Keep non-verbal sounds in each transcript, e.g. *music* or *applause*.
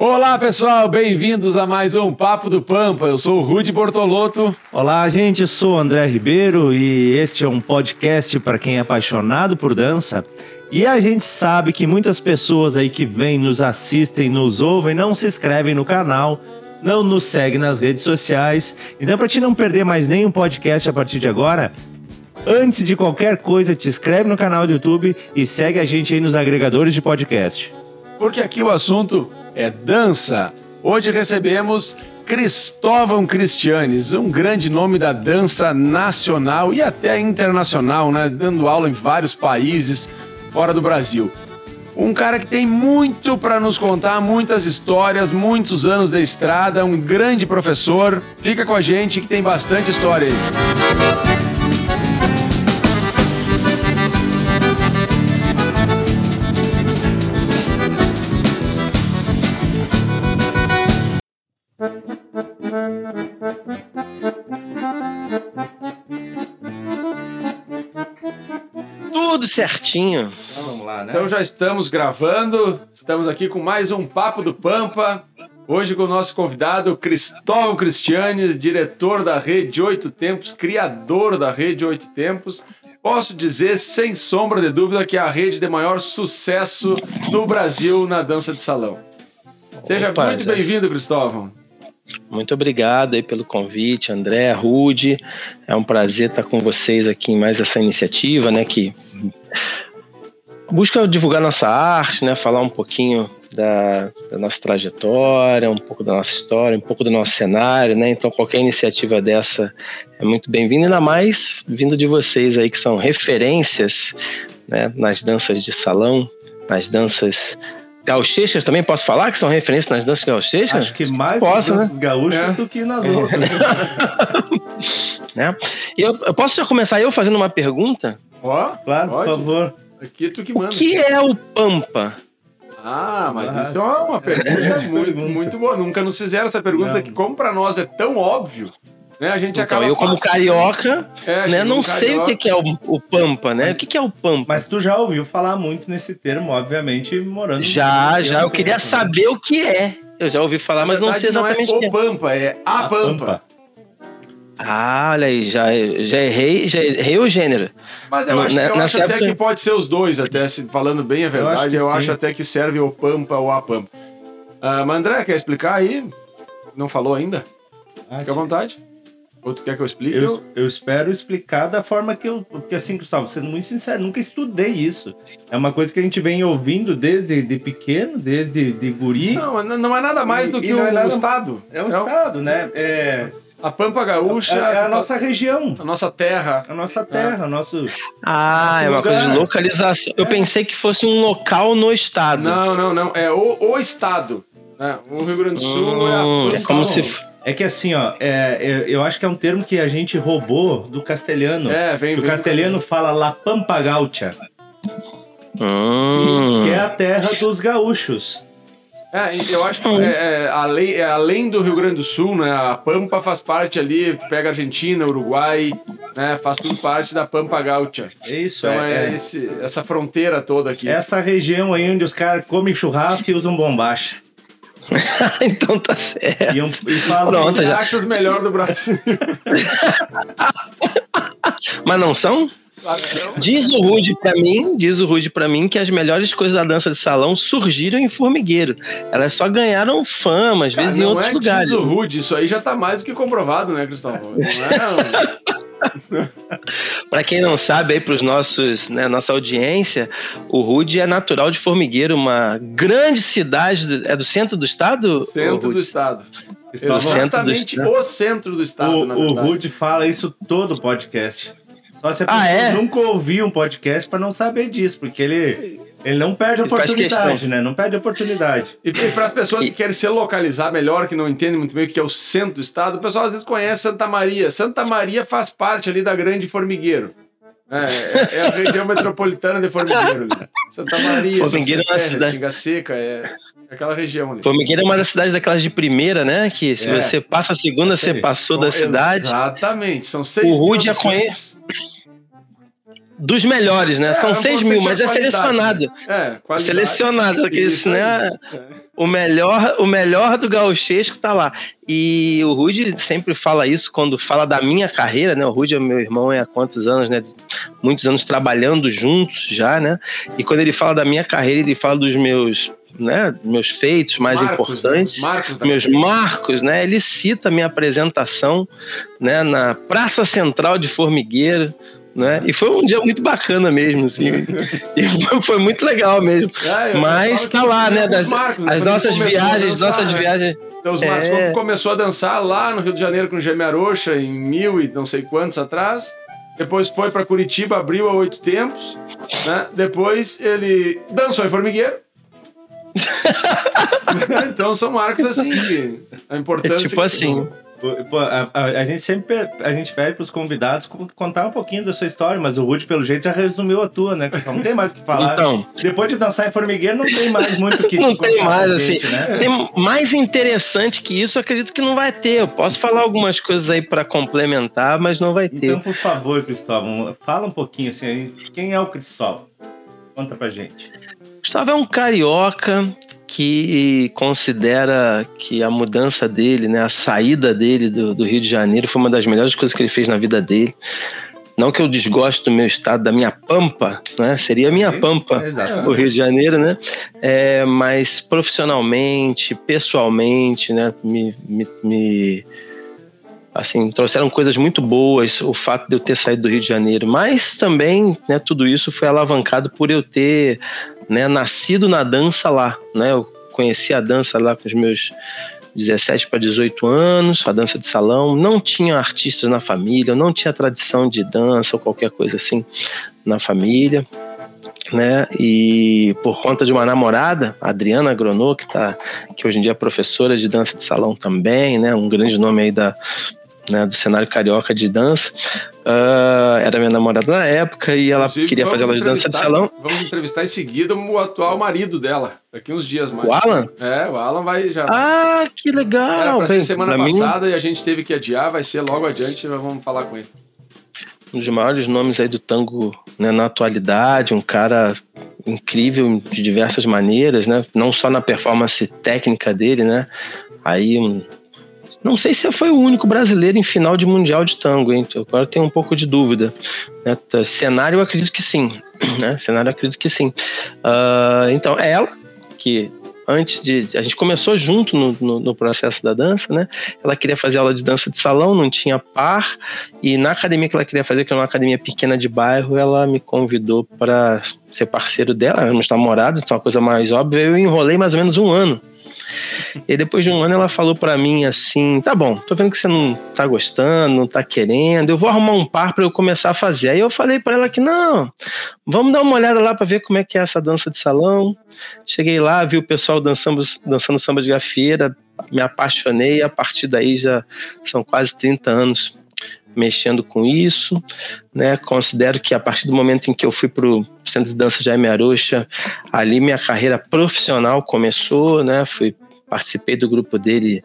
Olá pessoal, bem-vindos a mais um Papo do Pampa. Eu sou o Rude Bortolotto. Olá, gente, eu sou o André Ribeiro e este é um podcast para quem é apaixonado por dança. E a gente sabe que muitas pessoas aí que vêm, nos assistem, nos ouvem, não se inscrevem no canal, não nos seguem nas redes sociais. Então, para te não perder mais nenhum podcast a partir de agora, antes de qualquer coisa, te inscreve no canal do YouTube e segue a gente aí nos agregadores de podcast. Porque aqui o assunto é dança. Hoje recebemos Cristóvão Cristianes, um grande nome da dança nacional e até internacional, né? Dando aula em vários países fora do Brasil. Um cara que tem muito para nos contar, muitas histórias, muitos anos de estrada, um grande professor. Fica com a gente que tem bastante história aí. Tudo certinho. Então vamos lá, né? Então já estamos gravando, estamos aqui com mais um Papo do Pampa. Hoje com o nosso convidado Cristóvão Cristiani, diretor da Rede Oito Tempos, criador da Rede Oito Tempos. Posso dizer, sem sombra de dúvida, que é a rede de maior sucesso no Brasil na dança de salão. Seja Opa, muito bem-vindo, Cristóvão. Muito obrigado aí pelo convite, André, Rude. É um prazer estar com vocês aqui em mais essa iniciativa, né, que busca divulgar nossa arte, né, falar um pouquinho da, da, nossa trajetória, um pouco da nossa história, um pouco do nosso cenário, né? Então qualquer iniciativa dessa é muito bem-vinda, ainda mais vindo de vocês aí que são referências, né, nas danças de salão, nas danças Gauchescas também posso falar que são referências nas danças gauchescas? Acho que mais Posso, nas danças né? gaúchas é. do que nas outras. *laughs* né? E eu, eu, posso já começar eu fazendo uma pergunta? Ó, oh, claro, pode. por favor. Aqui é tu que manda. O que é o Pampa? Ah, mas ah, isso é uma pergunta muito, muito boa. Nunca nos fizeram essa pergunta Não. que, como para nós é tão óbvio, né? A gente então, acaba. Eu, como passando. carioca, é, né, não sei carioca. o que é o, o Pampa, né? O que é o Pampa? Mas tu já ouviu falar muito nesse termo, obviamente, morando Já, já. Eu queria saber o que é. Eu já ouvi falar, mas não sei exatamente não é o Pampa, é a, a Pampa. Pampa. Ah, olha aí, já, já, errei, já errei o gênero. Mas eu acho, eu acho época... até que pode ser os dois, até falando bem a verdade, eu acho, eu acho até que serve o Pampa ou a Pampa. Uh, mas André, quer explicar aí? Não falou ainda? Ah, Fique à vontade. Ou tu quer que eu explique? Eu, eu espero explicar da forma que eu. Porque assim, Gustavo, sendo muito sincero, nunca estudei isso. É uma coisa que a gente vem ouvindo desde de pequeno, desde de guri. Não, não é nada mais do que o, é nada, Estado. É o é Estado, né? É. A Pampa Gaúcha. É, é a nossa região. A nossa terra. A nossa terra, é. nosso. Ah, nosso é uma lugar. coisa de localização. Eu é. pensei que fosse um local no estado. Não, não, não. É o, o estado. Né? O Rio Grande do Sul hum, é a É como se é que assim, ó, é, eu acho que é um termo que a gente roubou do castelhano. É, vem, O castelhano fala La Pampa Gaucha. Hum. Que é a terra dos gaúchos. É, eu acho que é, é, além, é, além do Rio Grande do Sul, né? A Pampa faz parte ali, tu pega Argentina, Uruguai, né? Faz tudo parte da Pampa Gaúcha. Isso, então é, é esse, essa fronteira toda aqui. Essa região aí onde os caras comem churrasco e usam bombacha. *laughs* então tá certo. E, um, e fala Pronto, já. achas melhor do Brasil. *laughs* Mas não são? Diz o Rude para mim, diz o Rude para mim que as melhores coisas da dança de salão surgiram em Formigueiro. Elas só ganharam fama, às vezes em outros é lugares. Diz o Rude, isso aí já tá mais do que comprovado, né, Cristóvão? Não é, *laughs* *laughs* para quem não sabe, aí para os nossos, né, nossa audiência, o Rude é natural de Formigueiro, uma grande cidade, é do centro do estado? Centro do estado. Exatamente o centro do estado. O, o Rude fala isso todo podcast. Só se a pessoa ah, é? nunca ouviu um podcast para não saber disso, porque ele ele não perde ele oportunidade, né? Não perde oportunidade. E, e para as pessoas que querem se localizar melhor, que não entendem muito bem o que é o centro do estado, o pessoal às vezes conhece Santa Maria. Santa Maria faz parte ali da Grande Formigueiro. É, é, é a região metropolitana de Formigueiro. Ali. Santa Maria, Formigueiro Santa é uma cidade. Tinga Seca, é aquela região ali. Formigueiro é uma das cidades daquelas de primeira, né? Que se é. você passa a segunda, você passou da cidade. Exatamente. São seis O Rude já conhece. Dos melhores, né? É, São é 6 importante mil, mas é qualidade, selecionado. É, qualidade. Selecionado, isso, né? É. O melhor, o melhor do gauchesco tá lá. E o Rude sempre fala isso quando fala da minha carreira, né? O Rude é meu irmão é há quantos anos, né? Muitos anos trabalhando juntos já, né? E quando ele fala da minha carreira, ele fala dos meus, né? Meus feitos mais Marcos, importantes. né? Marcos meus carreira. marcos, né? Ele cita a minha apresentação, né? Na Praça Central de Formigueiro, né? E foi um dia muito bacana mesmo, assim. e foi, muito legal mesmo. É, Mas tá lá, né? Das, marcos, né? as nossas viagens, dançar, nossas né? viagens. Então, os Marcos, É. quando começou a dançar lá no Rio de Janeiro com o Gêmeo Arocha, em mil e não sei quantos atrás. Depois foi para Curitiba, abriu a oito tempos. Né? Depois ele dançou em Formigueiro. *laughs* então são marcos assim que a importância. É tipo assim. Pô, a, a- a gente sempre a gente pede pros convidados co- contar um pouquinho da sua história, mas o Rude, pelo jeito, já resumiu a tua, né? Não tem mais o que falar. Então, Depois de dançar em formigueiro, não tem mais muito o que *laughs* não tem mais, pra assim. gente, né? Tem mais interessante que isso, acredito que não vai ter. Eu posso falar algumas coisas aí para complementar, mas não vai ter. Então, por favor, Cristóvão, fala um pouquinho assim, quem é o Cristóvão? Conta pra gente. Gustavo é um carioca que considera que a mudança dele, né, a saída dele do, do Rio de Janeiro foi uma das melhores coisas que ele fez na vida dele. Não que eu desgoste do meu estado, da minha pampa, né? Seria a minha pampa. Exato. o Rio de Janeiro, né? É, mas profissionalmente, pessoalmente, né? Me, me, me- assim, trouxeram coisas muito boas o fato de eu ter saído do Rio de Janeiro, mas também, né? Tudo isso foi alavancado por eu ter, né? Nascido na dança lá, né? Eu conheci a dança lá com os meus 17 para 18 anos, a dança de salão, não tinha artistas na família, não tinha tradição de dança ou qualquer coisa assim na família né? E por conta de uma namorada, Adriana Gronot, que tá, que hoje em dia é professora de dança de salão também, né? Um grande nome aí da né, do cenário carioca de dança. Ah, era minha namorada na época e ela Inclusive, queria fazer aula de dança de salão. Vamos entrevistar em seguida o atual marido dela, daqui uns dias mais. O Alan? É, o Alan vai já. Ah, que Era legal! pra ser semana pra mim, passada e a gente teve que adiar, vai ser logo adiante, nós vamos falar com ele. um dos maiores nomes aí do tango né, na atualidade, um cara incrível de diversas maneiras, né? Não só na performance técnica dele, né? Aí um, não sei se foi o único brasileiro em final de mundial de tango, hein? Agora tenho um pouco de dúvida. Né? Cenário eu acredito que sim, *clears throat* né? Cenário eu acredito que sim. Ah, então é ela que antes de. A gente começou junto no, no, no processo da dança, né? Ela queria fazer aula de dança de salão, não tinha par, e na academia que ela queria fazer, que era uma academia pequena de bairro, ela me convidou para ser parceiro dela, éramos namorados, então é uma coisa mais óbvia. Eu enrolei mais ou menos um ano. E depois de um ano ela falou para mim assim: tá bom, tô vendo que você não tá gostando, não tá querendo, eu vou arrumar um par para eu começar a fazer. Aí eu falei para ela que não, vamos dar uma olhada lá para ver como é que é essa dança de salão. Cheguei lá, vi o pessoal dançando, dançando samba de gafieira, me apaixonei, a partir daí já são quase 30 anos mexendo com isso, né? Considero que a partir do momento em que eu fui para o Centro de Dança Jaime Arocha, ali minha carreira profissional começou, né? Fui participei do grupo dele,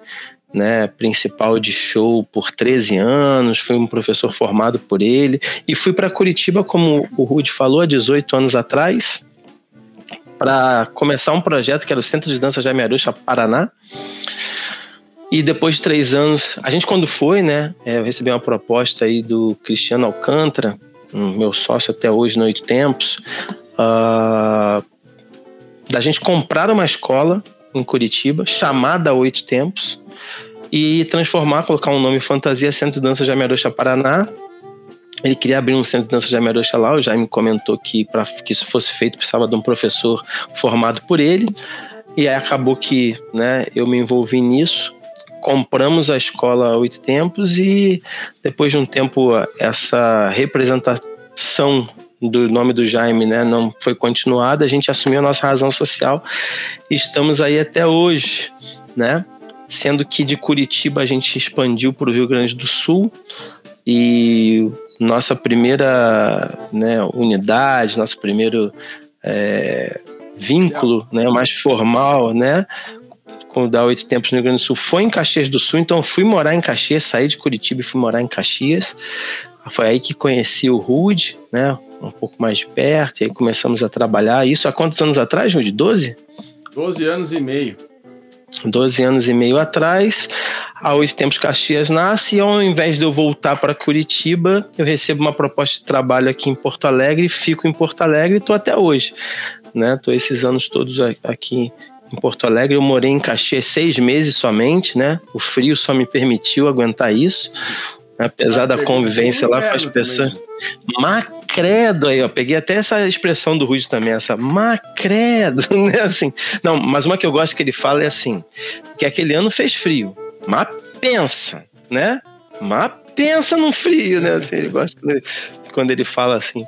né, principal de show por 13 anos, fui um professor formado por ele e fui para Curitiba, como o Rude falou, há 18 anos atrás, para começar um projeto que era o Centro de Dança Jaime Arocha Paraná. E depois de três anos, a gente quando foi, né, é, eu recebi uma proposta aí do Cristiano Alcântara, meu sócio até hoje no Oito Tempos, ah, da gente comprar uma escola em Curitiba, chamada Oito Tempos, e transformar, colocar um nome fantasia Centro de Dança Jaime Arocha Paraná. Ele queria abrir um centro de dança Jaime Arocha lá, o Jaime comentou que para que isso fosse feito precisava de um professor formado por ele, e aí acabou que né, eu me envolvi nisso, compramos a escola Oito Tempos e depois de um tempo essa representação do nome do Jaime né, não foi continuada, a gente assumiu a nossa razão social e estamos aí até hoje, né? Sendo que de Curitiba a gente expandiu para o Rio Grande do Sul e nossa primeira né, unidade, nosso primeiro é, vínculo né, mais formal, né? Com o da Oito Tempos no Rio Grande do Sul foi em Caxias do Sul, então fui morar em Caxias, saí de Curitiba e fui morar em Caxias. Foi aí que conheci o Rude, né? um pouco mais de perto, e aí começamos a trabalhar. Isso há quantos anos atrás, Jude? 12? 12 anos e meio. 12 anos e meio atrás, oito tempos Caxias nasce, e ao invés de eu voltar para Curitiba, eu recebo uma proposta de trabalho aqui em Porto Alegre, fico em Porto Alegre e estou até hoje. Né? Tô esses anos todos aqui em Porto Alegre. Eu morei em Caxias seis meses somente, né? O frio só me permitiu aguentar isso. Apesar da convivência lá com as pessoas. Macredo aí, ó. Peguei até essa expressão do Rude também, essa macredo, *laughs* né? Assim. Não, mas uma que eu gosto que ele fala é assim: que aquele ano fez frio. Mas pensa, né? Mas pensa no frio, né? Assim, ele gosta quando ele fala assim.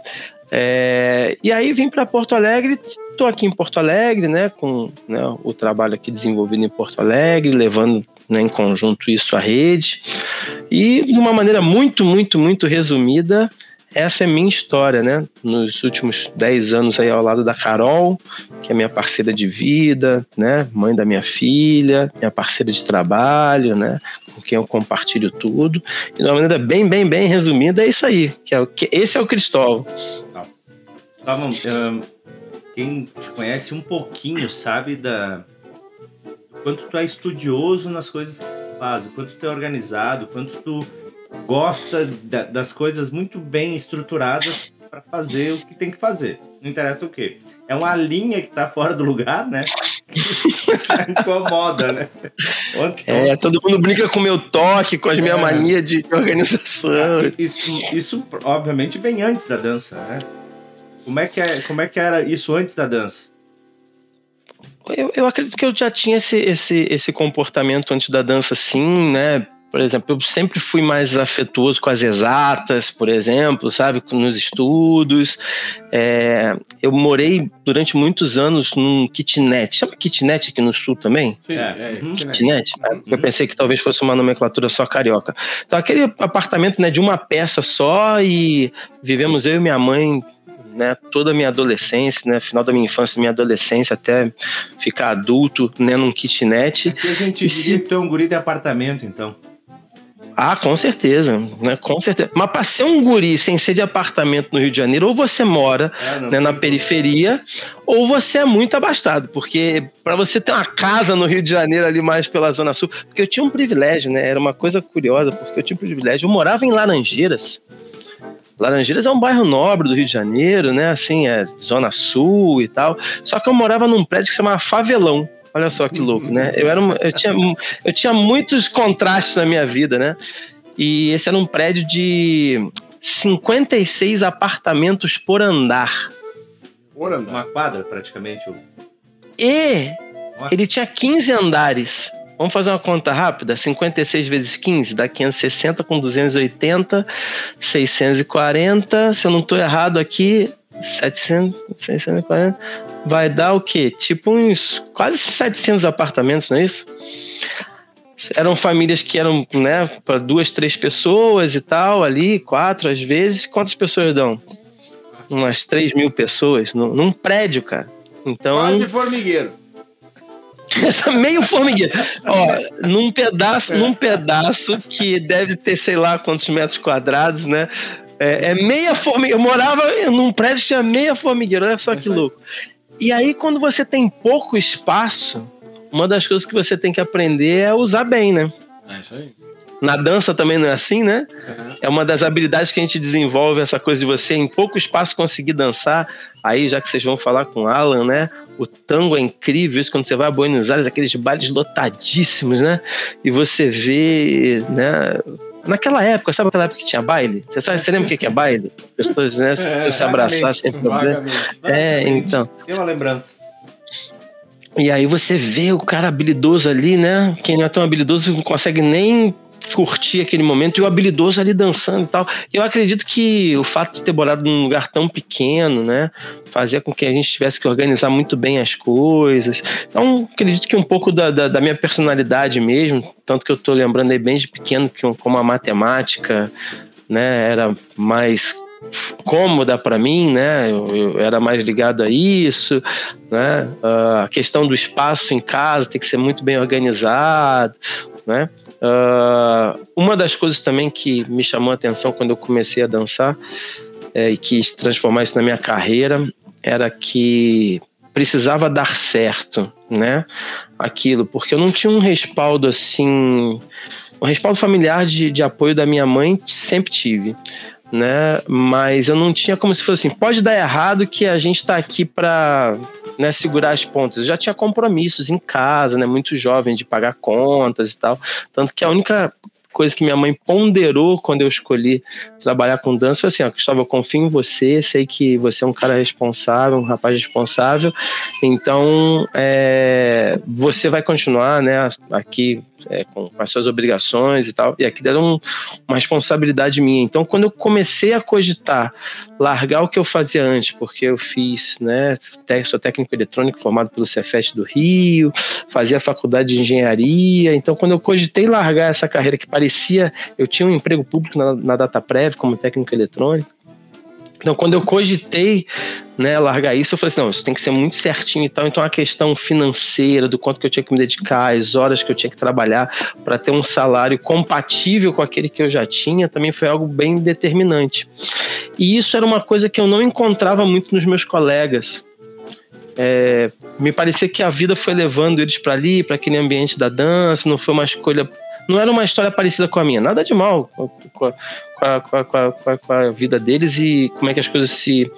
É, e aí vim para Porto Alegre, estou aqui em Porto Alegre, né, com né, o trabalho aqui desenvolvido em Porto Alegre, levando né, em conjunto isso à rede. E de uma maneira muito, muito, muito resumida, essa é minha história, né? Nos últimos 10 anos aí ao lado da Carol, que é minha parceira de vida, né? Mãe da minha filha, minha parceira de trabalho, né? Com quem eu compartilho tudo. E de uma maneira bem, bem, bem resumida, é isso aí. Que é, que, esse é o Cristóvão. Tá bom. Um, quem te conhece um pouquinho sabe da quanto tu é estudioso nas coisas que tu faz, o quanto tu é organizado, quanto tu gosta da, das coisas muito bem estruturadas para fazer o que tem que fazer. Não interessa o quê. É uma linha que tá fora do lugar, né? *laughs* incomoda, né? Ontem, é, todo mundo brinca com o meu toque, com as minhas é. manias de organização. Isso, isso, obviamente, vem antes da dança, né? Como é que, é, como é que era isso antes da dança? Eu, eu acredito que eu já tinha esse, esse, esse comportamento antes da dança, sim, né? Por exemplo, eu sempre fui mais afetuoso com as exatas, por exemplo, sabe, nos estudos. É, eu morei durante muitos anos num kitnet. Chama kitnet aqui no sul também? Sim, é, é kitnet. Uhum. Eu pensei que talvez fosse uma nomenclatura só carioca. Então, aquele apartamento né, de uma peça só e vivemos eu e minha mãe né, toda a minha adolescência, né, final da minha infância, minha adolescência até ficar adulto, né, num kitnet. Aqui a gente diria se... que tu é um guri de apartamento, então. Ah, com certeza, né? Com certeza. Mas para ser um guri sem ser de apartamento no Rio de Janeiro, ou você mora é, né, na periferia, ou você é muito abastado, porque para você ter uma casa no Rio de Janeiro ali mais pela zona sul, porque eu tinha um privilégio, né? Era uma coisa curiosa, porque eu tinha um privilégio. Eu morava em Laranjeiras. Laranjeiras é um bairro nobre do Rio de Janeiro, né? Assim, é zona sul e tal. Só que eu morava num prédio que se chamava Favelão. Olha só que louco, né? Eu, era, eu, tinha, eu tinha muitos contrastes na minha vida, né? E esse era um prédio de 56 apartamentos por andar. Por andar? Uma quadra, praticamente. E ele tinha 15 andares. Vamos fazer uma conta rápida? 56 vezes 15 dá 560 com 280, 640. Se eu não estou errado aqui, 700, 640. Vai dar o quê? Tipo uns quase 700 apartamentos, não é isso? Eram famílias que eram, né, para duas, três pessoas e tal, ali, quatro às vezes. Quantas pessoas dão? Umas 3 mil pessoas num, num prédio, cara. Então, Quase formigueiro. *laughs* Essa meio formigueiro. Ó, num pedaço, num pedaço que deve ter sei lá quantos metros quadrados, né? É, é meia formigueira. Eu morava num prédio que tinha meia formigueira, olha só é que louco. E aí, quando você tem pouco espaço, uma das coisas que você tem que aprender é usar bem, né? É isso aí. Na dança também não é assim, né? Uhum. É uma das habilidades que a gente desenvolve, essa coisa de você em pouco espaço conseguir dançar. Aí, já que vocês vão falar com o Alan, né? O tango é incrível, isso quando você vai a Buenos Aires, aqueles bailes lotadíssimos, né? E você vê, né? Naquela época, sabe aquela época que tinha baile? Você, sabe, você lembra o que é baile? Pessoas né, se, *laughs* é, se abraçar sem problema. É, então. Tem uma lembrança. E aí você vê o cara habilidoso ali, né? Quem não é tão habilidoso não consegue nem curtir aquele momento e o habilidoso ali dançando e tal. Eu acredito que o fato de ter morado num lugar tão pequeno, né, fazia com que a gente tivesse que organizar muito bem as coisas. Então, acredito que um pouco da, da, da minha personalidade mesmo, tanto que eu estou lembrando aí bem de pequeno, que como a matemática, né, era mais cômoda para mim, né? Eu, eu, era mais ligado a isso, né? Uh, a questão do espaço em casa tem que ser muito bem organizado, né? Uh, uma das coisas também que me chamou a atenção quando eu comecei a dançar é, e quis transformar isso na minha carreira era que precisava dar certo, né? Aquilo, porque eu não tinha um respaldo assim. O respaldo familiar de, de apoio da minha mãe sempre tive, né? Mas eu não tinha como se fosse assim: pode dar errado que a gente está aqui para né, segurar as pontas. Eu já tinha compromissos em casa, né? Muito jovem de pagar contas e tal. Tanto que a única coisa que minha mãe ponderou quando eu escolhi trabalhar com dança foi assim: ó, Cristóvão, eu confio em você, sei que você é um cara responsável, um rapaz responsável, então é, você vai continuar né, aqui é, com, com, as suas obrigações e tal. E aqui deram um, uma responsabilidade minha. Então, quando eu comecei a cogitar largar o que eu fazia antes, porque eu fiz, né, sou técnico eletrônico formado pelo Cefet do Rio, fazia faculdade de engenharia. Então, quando eu cogitei largar essa carreira que parecia, eu tinha um emprego público na, na DataPrev como técnico eletrônico. Então, quando eu cogitei né, largar isso, eu falei assim, não, isso tem que ser muito certinho e tal. Então, a questão financeira, do quanto que eu tinha que me dedicar, as horas que eu tinha que trabalhar para ter um salário compatível com aquele que eu já tinha, também foi algo bem determinante. E isso era uma coisa que eu não encontrava muito nos meus colegas. É, me parecia que a vida foi levando eles para ali, para aquele ambiente da dança, não foi uma escolha não era uma história parecida com a minha, nada de mal com a, com a, com a, com a vida deles e como é que as coisas se,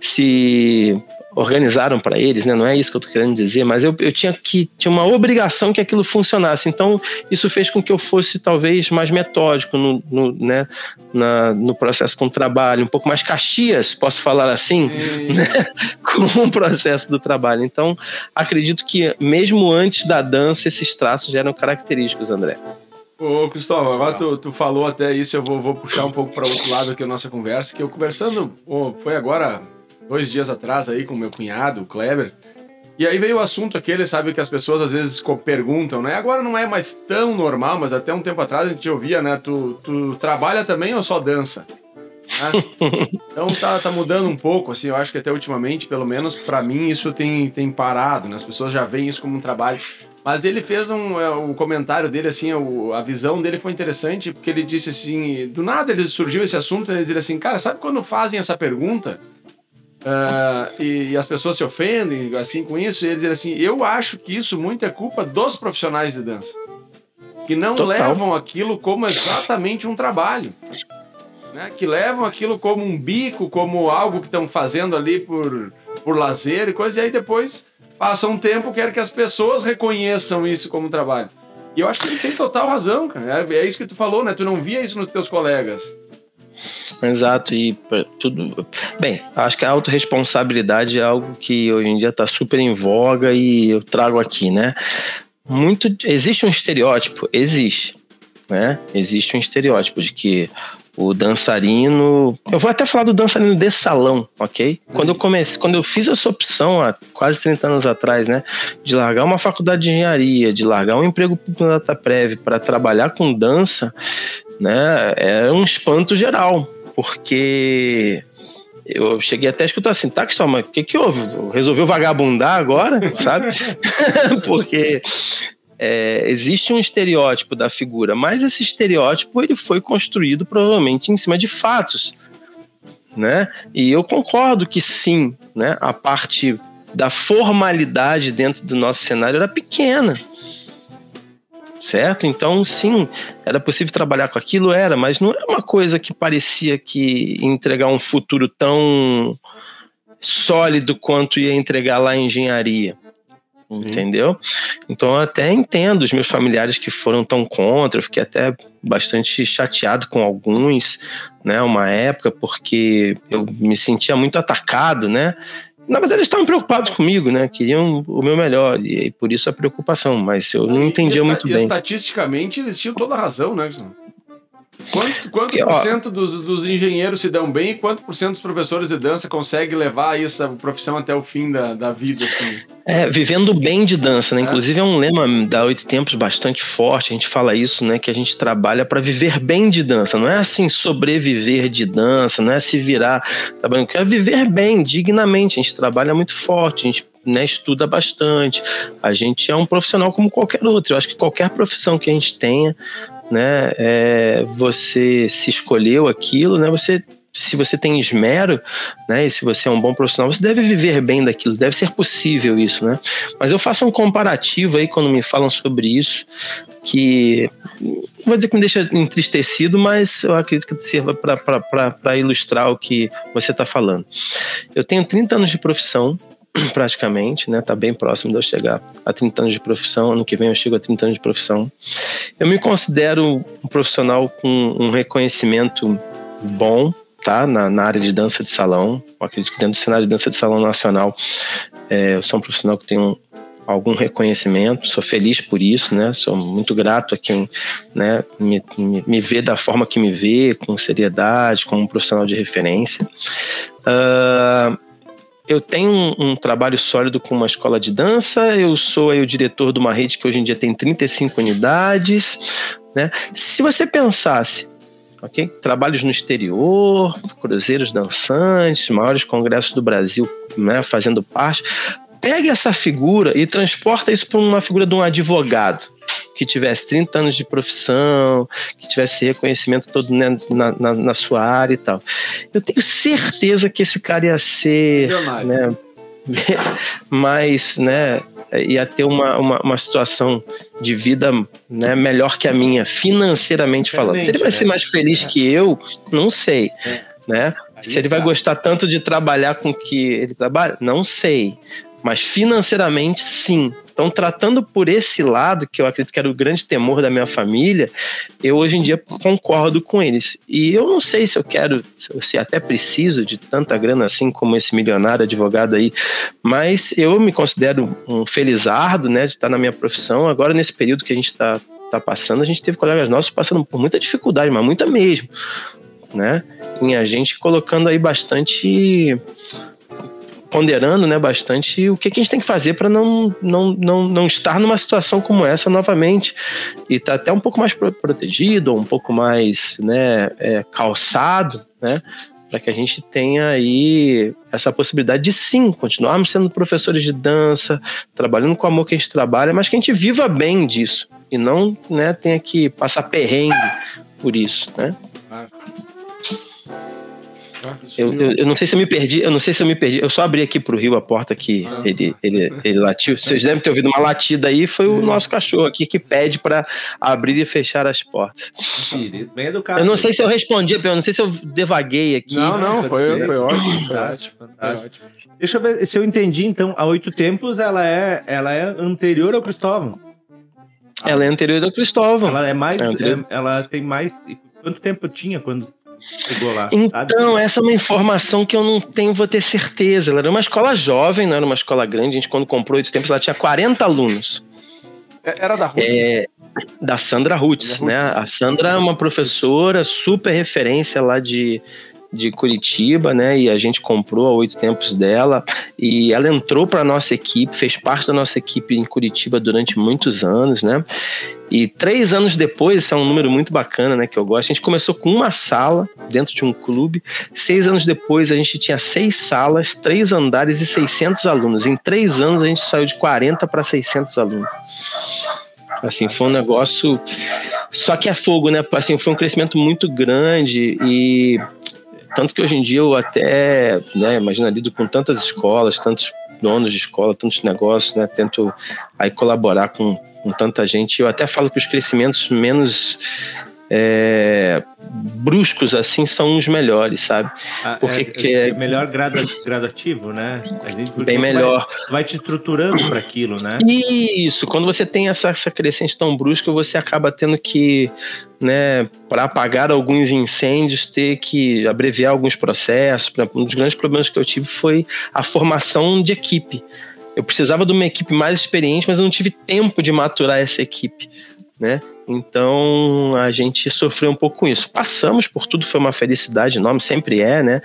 se organizaram para eles, né? Não é isso que eu estou querendo dizer, mas eu, eu tinha que tinha uma obrigação que aquilo funcionasse. Então isso fez com que eu fosse talvez mais metódico no, no né? Na, no processo com o trabalho, um pouco mais caxias, posso falar assim, né? *laughs* com o processo do trabalho. Então acredito que mesmo antes da dança esses traços já eram característicos, André. Ô, Cristóvão, agora tu, tu falou até isso, eu vou, vou puxar um pouco para outro lado aqui a nossa conversa, que eu conversando, oh, foi agora, dois dias atrás aí com meu cunhado, o Kleber, e aí veio o assunto aquele, sabe, que as pessoas às vezes perguntam, né? Agora não é mais tão normal, mas até um tempo atrás a gente ouvia, né? Tu, tu trabalha também ou só dança? Né? *laughs* Então tá, tá mudando um pouco, assim, eu acho que até ultimamente, pelo menos para mim, isso tem, tem parado, né? As pessoas já veem isso como um trabalho. Mas ele fez um, é, um comentário dele, assim, o, a visão dele foi interessante, porque ele disse assim, do nada ele surgiu esse assunto, ele dizia assim, cara, sabe quando fazem essa pergunta uh, e, e, as pessoas se ofendem, assim, com isso, e ele diz assim, eu acho que isso muito é culpa dos profissionais de dança, que não Total. levam aquilo como exatamente um trabalho. Né, que levam aquilo como um bico, como algo que estão fazendo ali por, por lazer e coisa, e aí depois passa um tempo, quer que as pessoas reconheçam isso como trabalho. E eu acho que ele tem total razão, cara. É, é isso que tu falou, né? Tu não via isso nos teus colegas. Exato, e tudo. Bem, acho que a autorresponsabilidade é algo que hoje em dia está super em voga e eu trago aqui, né? Muito. Existe um estereótipo? Existe. Né? Existe um estereótipo de que o dançarino. Eu vou até falar do dançarino de salão, ok? Quando eu comecei, quando eu fiz essa opção há quase 30 anos atrás, né, de largar uma faculdade de engenharia, de largar um emprego público na DataPrev para trabalhar com dança, né, era um espanto geral, porque eu cheguei até a escutar assim, tá, só, mas o que que houve? Resolveu vagabundar agora, sabe? *laughs* Porque é, existe um estereótipo da figura, mas esse estereótipo ele foi construído provavelmente em cima de fatos, né? E eu concordo que sim, né? A parte da formalidade dentro do nosso cenário era pequena, certo? Então, sim, era possível trabalhar com aquilo, era, mas não era uma coisa que parecia que entregar um futuro tão sólido quanto ia entregar lá em engenharia entendeu? Então eu até entendo os meus familiares que foram tão contra, eu fiquei até bastante chateado com alguns, né, uma época, porque eu me sentia muito atacado, né? Na verdade, eles estavam preocupados comigo, né? Queriam o meu melhor, e por isso a preocupação, mas eu não entendia muito e bem. estatisticamente, eles tinham toda a razão, né? Quanto, quanto Porque, por cento dos, dos, engenheiros se dão bem e quanto por cento dos professores de dança consegue levar essa profissão até o fim da, da vida? Assim? É, vivendo bem de dança, né? É. Inclusive é um lema da Oito Tempos bastante forte, a gente fala isso, né? Que a gente trabalha para viver bem de dança, não é assim sobreviver de dança, não é se virar trabalhando, quer viver bem, dignamente, a gente trabalha muito forte, a gente né, estuda bastante, a gente é um profissional como qualquer outro, eu acho que qualquer profissão que a gente tenha, né? É, você se escolheu aquilo, né? Você se você tem esmero, né, e se você é um bom profissional, você deve viver bem daquilo, deve ser possível isso, né? Mas eu faço um comparativo aí quando me falam sobre isso, que vou dizer que me deixa entristecido, mas eu acredito que sirva para ilustrar o que você está falando. Eu tenho 30 anos de profissão, *clears throat* praticamente, né? Tá bem próximo de eu chegar a 30 anos de profissão. Ano que vem eu chego a 30 anos de profissão. Eu me considero um profissional com um reconhecimento bom, tá? Na, na área de dança de salão. Eu acredito que dentro do cenário de dança de salão nacional, é, eu sou um profissional que tem um, algum reconhecimento, sou feliz por isso, né? Sou muito grato a quem né, me, me, me vê da forma que me vê, com seriedade, como um profissional de referência. Uh, eu tenho um, um, trabalho sólido com uma escola de dança, eu sou aí o diretor de uma rede que hoje em dia tem 35 unidades. Né? Se você pensasse, ok? Trabalhos no exterior, cruzeiros dançantes, maiores congressos do Brasil né, fazendo parte, pegue essa figura e transporta isso para uma figura de um advogado que tivesse 30 anos de profissão, que tivesse reconhecimento todo né, na, na, na, sua área e tal. Eu tenho certeza que esse cara ia ser. Né, *laughs* mais, né, ia ter uma, uma, uma, situação de vida né, melhor que a minha, financeiramente falando. Se ele vai ser né? mais feliz que eu, não sei. É. Né? Se ele vai gostar tanto de trabalhar com que ele trabalha, não sei. Mas financeiramente, sim. Então, tratando por esse lado, que eu acredito que era o grande temor da minha família, eu hoje em dia concordo com eles. E eu não sei se eu quero, se até preciso de tanta grana assim como esse milionário advogado aí, mas eu me considero um felizardo, né, de estar na minha profissão. Agora, nesse período que a gente está tá passando, a gente teve colegas nossos passando por muita dificuldade, mas muita mesmo, né? E a gente colocando aí bastante ponderando né, bastante o que, que a gente tem que fazer para não, não, não, não estar numa situação como essa novamente e estar tá até um pouco mais protegido, um pouco mais né, é, calçado, né, para que a gente tenha aí essa possibilidade de sim continuarmos sendo professores de dança, trabalhando com o amor que a gente trabalha, mas que a gente viva bem disso e não né, tenha que passar perrengue por isso, né? Eu, eu, eu, não sei se eu me perdi, eu não sei se eu me perdi. Eu só abri aqui pro Rio a porta que ah. ele, ele, ele latiu. Vocês devem ter ouvido uma latida aí, foi o nosso cachorro aqui que pede para abrir e fechar as portas. Bem educado. Eu não sei se eu respondi, eu não sei se eu devaguei aqui. Não, não, foi, foi ótimo. Foi ótimo, foi ótimo. Deixa eu ver se eu entendi, então. A Oito Tempos, ela é, ela é anterior ao Cristóvão. Ela é anterior ao Cristóvão. Ela é mais. É ela tem mais. Quanto tempo tinha quando lá? Então, sabe? essa é uma informação que eu não tenho, vou ter certeza. Ela era uma escola jovem, não era uma escola grande. A gente, quando comprou oito tempos, ela tinha 40 alunos. É, era da Ruth? É, da Sandra Roots, né? A Sandra é uma professora super referência lá de, de Curitiba, né? E a gente comprou a oito tempos dela e ela entrou para nossa equipe, fez parte da nossa equipe em Curitiba durante muitos anos, né? E três anos depois, isso é um número muito bacana, né? Que eu gosto. A gente começou com uma sala dentro de um clube. Seis anos depois, a gente tinha seis salas, três andares e 600 alunos. Em três anos, a gente saiu de 40 para 600 alunos. Assim, foi um negócio. Só que é fogo, né? Assim, foi um crescimento muito grande e tanto que hoje em dia eu até, né, imagina, lido com tantas escolas, tantos donos de escola, tantos negócios, né, tento aí colaborar com, com tanta gente. Eu até falo que os crescimentos menos é, bruscos assim são os melhores, sabe? Ah, Porque é, é, melhor gradu, gradativo, né? Bem melhor. Vai, vai te estruturando para aquilo, né? Isso. Quando você tem essa, essa crescente tão brusca, você acaba tendo que, né, para apagar alguns incêndios, ter que abreviar alguns processos. Um dos grandes problemas que eu tive foi a formação de equipe. Eu precisava de uma equipe mais experiente, mas eu não tive tempo de maturar essa equipe, né? Então a gente sofreu um pouco com isso. Passamos por tudo, foi uma felicidade enorme, sempre é, né?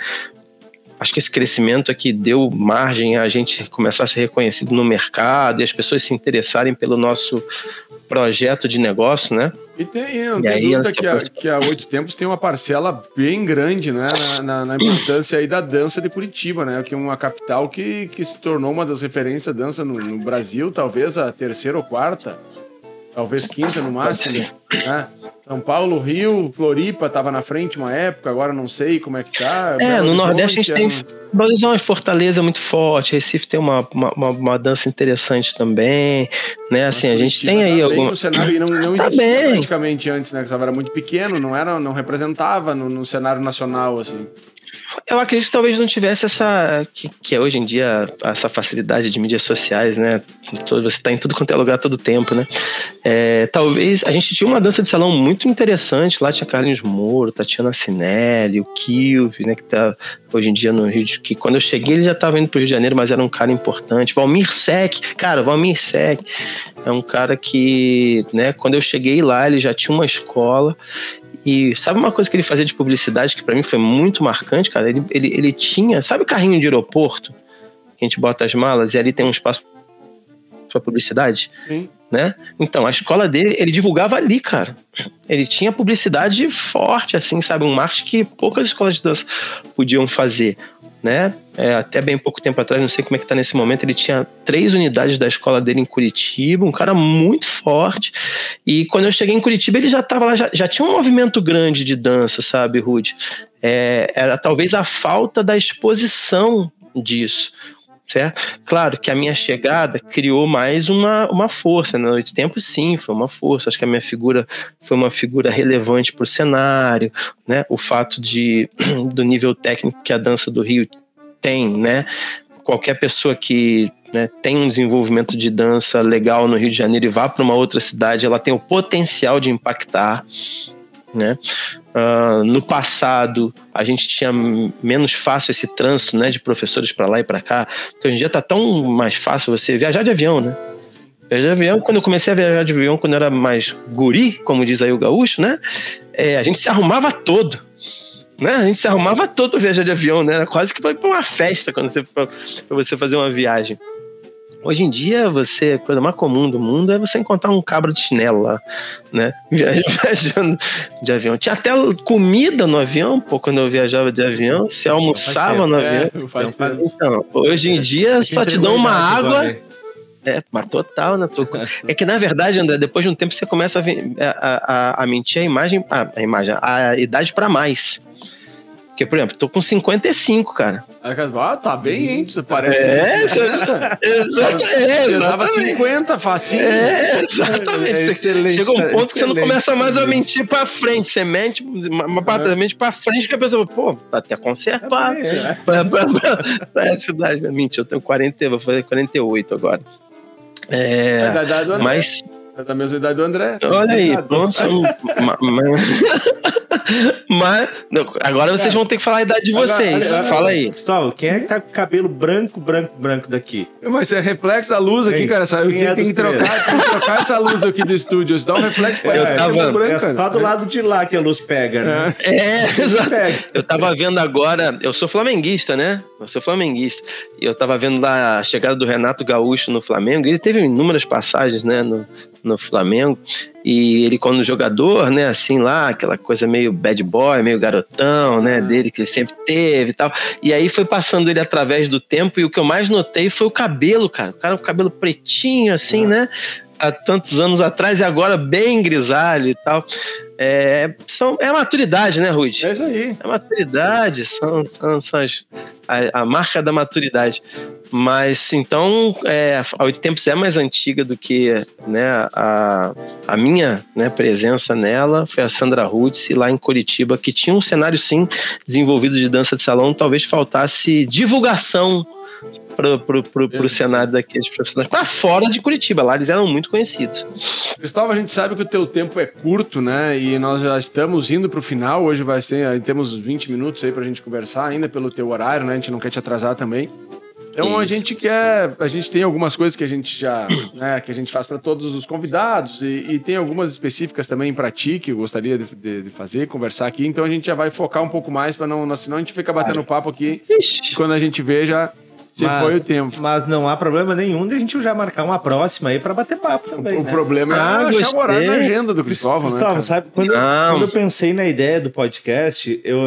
Acho que esse crescimento aqui deu margem a gente começar a ser reconhecido no mercado e as pessoas se interessarem pelo nosso projeto de negócio, né? E tem, não e tem aí, dúvida que a, que a Oito Tempos tem uma parcela bem grande, né, na, na, na, importância aí da dança de Curitiba, né, que é uma capital que, que se tornou uma das referências da dança no, no Brasil, talvez a terceira ou quarta talvez quinta no máximo, né? São Paulo, Rio, Floripa estava na frente uma época, agora não sei como é que tá. É, Belo no Nordeste a gente tem. Horizonte, Belo Horizonte, Fortaleza é muito forte, Recife tem uma, uma, uma- uma dança interessante também, né? Assim, a gente Curitiba tem aí tá alguma. no cenário e não, não Tá existia bem. praticamente antes, né? Que estava era muito pequeno, não era, não representava no, no cenário nacional, assim. Eu acredito que talvez não tivesse essa. Que, que é hoje em dia essa facilidade de mídias sociais, né? Você está em tudo quanto é lugar todo tempo, né? É, talvez. A gente tinha uma dança de salão muito interessante. Lá tinha Carlinhos Moro, Tatiana Sinelli, o Kilve, né? Que tá hoje em dia no Rio de que quando eu cheguei ele já estava indo para o Rio de Janeiro, mas era um cara importante. Valmir Sec, cara, Valmir Sec é um cara que, né? Quando eu cheguei lá, ele já tinha uma escola. E sabe uma coisa que ele fazia de publicidade que pra mim foi muito marcante, cara? Ele, ele, ele tinha, sabe o carrinho de aeroporto? Que a gente bota as malas e ali tem um espaço pra publicidade, Sim. né? Então, a escola dele, ele divulgava ali, cara. Ele tinha publicidade forte, assim, sabe? Um marketing que poucas escolas de dança podiam fazer, né? É, até bem pouco tempo atrás, não sei como é que tá nesse momento, ele tinha três unidades da escola dele em Curitiba, um cara muito forte. E quando eu cheguei em Curitiba, ele já tava lá, já, já tinha um movimento grande de dança, sabe, Rude? É, era talvez a falta da exposição disso. Certo? Claro que a minha chegada criou mais uma, uma força. Na Noite Tempo, sim, foi uma força. Acho que a minha figura foi uma figura relevante para o cenário, né? O fato de *clears throat* do nível técnico que a dança do Rio tem, né? Qualquer pessoa que né, tem um desenvolvimento de dança legal no Rio de Janeiro e vá para uma outra cidade, ela tem o potencial de impactar. Né? Uh, no passado, a gente tinha menos fácil esse trânsito né, de professores para lá e para cá, porque hoje em dia está tão mais fácil você viajar de avião, né? Viajar de avião, quando eu comecei a viajar de avião, quando eu era mais guri, como diz aí o gaúcho, né? É, a gente se arrumava todo. Né? A gente se arrumava todo viajar de avião, né? Era quase que foi para uma festa quando você para você fazer uma viagem. Hoje em dia, você, a coisa mais comum do mundo é você encontrar um cabra de chinelo lá, né? *laughs* Viajando de avião. Tinha até comida no avião, pô, quando eu viajava de avião, você almoçava no avião. É, Então, hoje em dia só te dão uma água. É, mas total, né? Tô- *laughs* É que na verdade, André, depois de um tempo você começa a, a, a- a mentir a imagem, a, a imagem, a idade pra mais. Porque, por exemplo, tô com 55, cara. Ah, tá bem, hein? Você parece. É, *laughs* Exato, é, Eu exatamente. 50, facinho. É, exatamente. É excelente, Chega um ponto que você não excelente, começa mais a excelente. mentir pra frente. Você mente, mas pra, mente pra frente que a pessoa, pô, tá até conservado. É. *laughs* pra essa idade, né? Mentira, eu tenho 40, vou fazer 48 agora. É É, da idade do André. mas É da mesma idade do André. olha aí, Nada. nossa, um- ma- ma- *laughs* mas não, agora vocês vão ter que falar a idade de Agora, vocês. agora- Fala aí. Gustavo, quem é que tá com o cabelo branco, branco, branco daqui? Mas é reflexo a luz aqui, Quem? cara. Sabe? Quem Tem, é tem, que trocar, tem que trocar essa luz daqui do estúdio. Dá um reflexo pra Eu tava- é branco, É cara. só do lado de lá que a luz pega, né? É, exato. Pega. Eu tava vendo agora, eu sou flamenguista, né? Eu sou flamenguista. E eu tava vendo lá a chegada do Renato Gaúcho no Flamengo. Ele teve inúmeras passagens, né, no, no Flamengo. E ele, quando jogador, né, assim lá, aquela coisa meio bad boy, meio garotão, né, dele que ele sempre teve e tal. E aí foi passando ele através do tempo. E o que eu mais notei foi o cabelo, cara. O cara com o cabelo pretinho, assim, né? Há tantos anos atrás e agora bem grisalho e tal. É, são, é a maturidade, né, Rude? É isso aí. É maturidade, são, são, são as- a, a marca da maturidade. Mas então, é, a Oito Tempos é mais antiga do que né, a, a minha né, presença nela. Foi a Sandra Roots lá em Curitiba, que tinha um cenário sim desenvolvido de dança de salão. Talvez faltasse divulgação pro, pro, pro, pro cenário daqueles profissionais. Para fora de Curitiba, lá eles eram muito conhecidos. Cristóvão, a gente sabe que o teu tempo é curto, né? E nós já estamos indo pro final. Hoje vai ser, temos 20 minutos aí pra gente conversar, ainda pelo teu horário, né? A gente não quer te atrasar também. Então a Isso. gente quer, a gente tem algumas coisas que a gente já, *clears throat* né, que a gente faz para todos os convidados e, e tem algumas específicas também para ti que eu gostaria de, de- de fazer, conversar aqui. Então a gente já vai focar um pouco mais para não, senão a gente fica batendo papo aqui. Ixi. Quando a gente vê já se Mas- foi o tempo. Mas não há problema nenhum de a gente já marcar uma próxima aí pra bater papo também. o né? problema é Ah, achar o horário na gostei. agenda do Cristóvão, né? Cara? sabe, quando, eu- quando eu pensei na ideia do podcast, eu,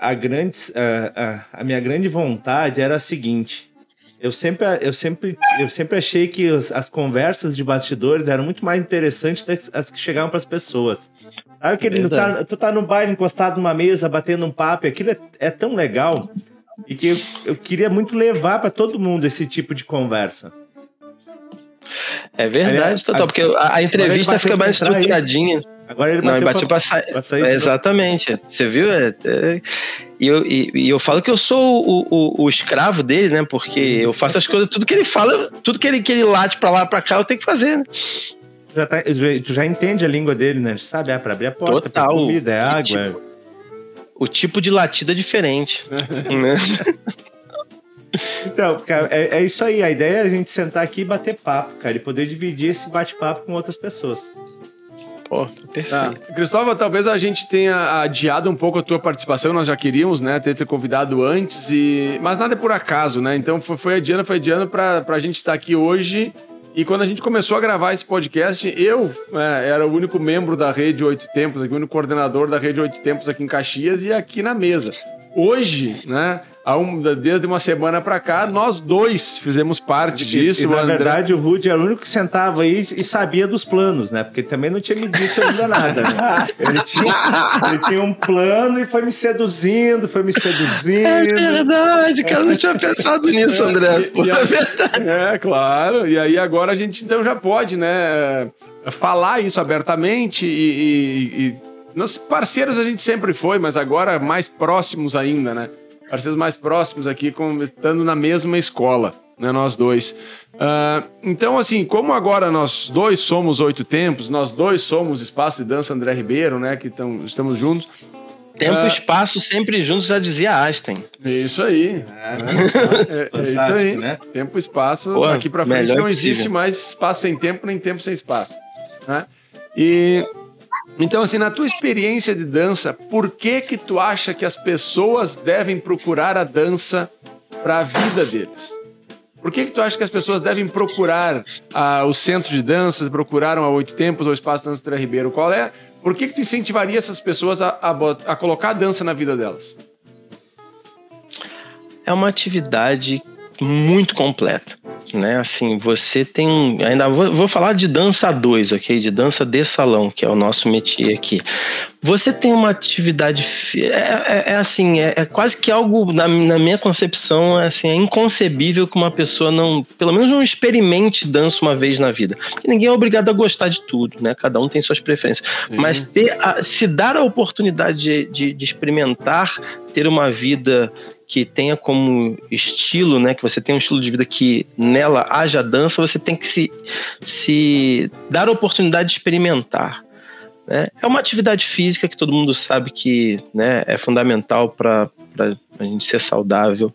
a, grande, ah, a, a minha grande vontade era a seguinte. Eu sempre, eu sempre, eu sempre achei que os- as conversas de bastidores eram muito mais interessantes do que as que chegavam para as pessoas. Sabe que ele tá, tu tá no baile encostado numa mesa, batendo um papo, e aquilo é, é tão legal. E que eu, eu queria muito levar para todo mundo esse tipo de conversa. É verdade, total, porque a, a entrevista fica mais estruturadinha. Agora ele bateu, Não, bateu pra, sa... pra sair. É, exatamente. Você viu? É, é... E, eu, e, e, eu falo que eu sou o, o, o, escravo dele, né? Porque eu faço as coisas, tudo que ele fala, tudo que ele, que ele late pra lá pra cá, eu tenho que fazer, né? Já tá, tu já entende a língua dele, né? Sabe, é pra abrir a porta, Total. comida, é água. Tipo, é... O tipo de latida é diferente. né? Então, cara, é, é, isso aí. A ideia é a gente sentar aqui e bater papo, cara, e poder dividir esse bate-papo com outras pessoas. Pô, perfeito. Ah, Cristóvão, talvez a gente tenha adiado um pouco a tua participação, nós já queríamos, né, ter te convidado antes, e... mas nada é por acaso, né? Então foi, foi adiando, foi adiando pra, pra gente estar aqui hoje. E quando a gente começou a gravar esse podcast, eu é, era o único membro da Rede Oito Tempos, aqui, o único coordenador da Rede Oito Tempos aqui em Caxias e aqui na mesa. Hoje, né, um, desde uma semana para cá, nós dois fizemos parte disso. E, na André... verdade, o Rudy era o único que sentava aí e sabia dos planos, né? Porque também não tinha me dito ainda nada. Né? *laughs* Ele, tinha, ele tinha um plano e foi me seduzindo, foi me seduzindo. É verdade, cara, não tinha pensado nisso, André. E, e, é verdade. É, claro. E aí agora a gente então já pode, né? Falar isso abertamente e, e, e nos parceiros a gente sempre foi, mas agora mais próximos ainda, né? Parceiros mais próximos aqui, estando na mesma escola, né? Nós dois. Uh, então, assim, como agora nós dois somos Oito Tempos, nós dois somos Espaço de Dança André Ribeiro, né? Que tão, estamos juntos. Tempo e uh, espaço sempre juntos, já dizia Einstein. Isso aí. É, é, é isso aí. Né? Tempo e espaço. Pô, aqui pra frente não existe mais espaço sem tempo, nem tempo sem espaço. Né? E então, assim, na tua experiência de dança, por que que tu acha que as pessoas devem procurar a dança para a vida deles? Por que que tu acha que as pessoas devem procurar a, o centro de danças, procuraram a Oito Tempos ou o Espaço Dança Tre Ribeiro? Qual é? Por que que tu incentivaria essas pessoas a, a, a colocar a dança na vida delas? É uma atividade muito completa né? Assim, você tem. Ainda vou, vou falar de dança 2, ok? De dança de salão, que é o nosso métier aqui. Você tem uma atividade. É, é, é assim, é, é, quase que algo, na, na minha concepção, é, assim, é inconcebível que uma pessoa não. Pelo menos não experimente dança uma vez na vida. Porque ninguém é obrigado a gostar de tudo, né? Cada um tem suas preferências. Mas ter a, se dar a oportunidade de, de, de experimentar ter uma vida que tenha como estilo, né, que você tenha um estilo de vida que nela haja dança, você tem que se, se dar a oportunidade de experimentar. Né? É uma atividade física que todo mundo sabe que né, é fundamental para a gente ser saudável.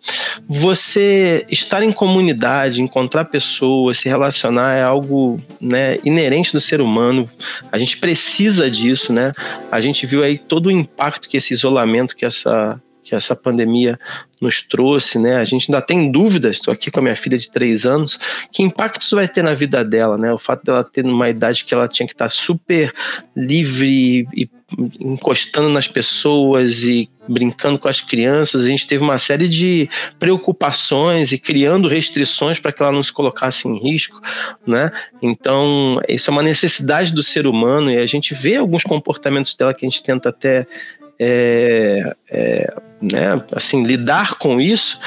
Você estar em comunidade, encontrar pessoas, se relacionar é algo né, inerente do ser humano. A gente precisa disso, né? A gente viu aí todo o impacto que esse isolamento, que essa que essa pandemia nos trouxe, né? A gente ainda tem dúvidas, estou aqui com a minha filha de três anos, que impacto isso vai ter na vida dela, né? O fato dela ter uma idade que ela tinha que estar super livre e encostando nas pessoas e brincando com as crianças, a gente teve uma série de preocupações e criando restrições para que ela não se colocasse em risco, né? Então, isso é uma necessidade do ser humano e a gente vê alguns comportamentos dela que a gente tenta até é, é, né, assim, lidar com isso.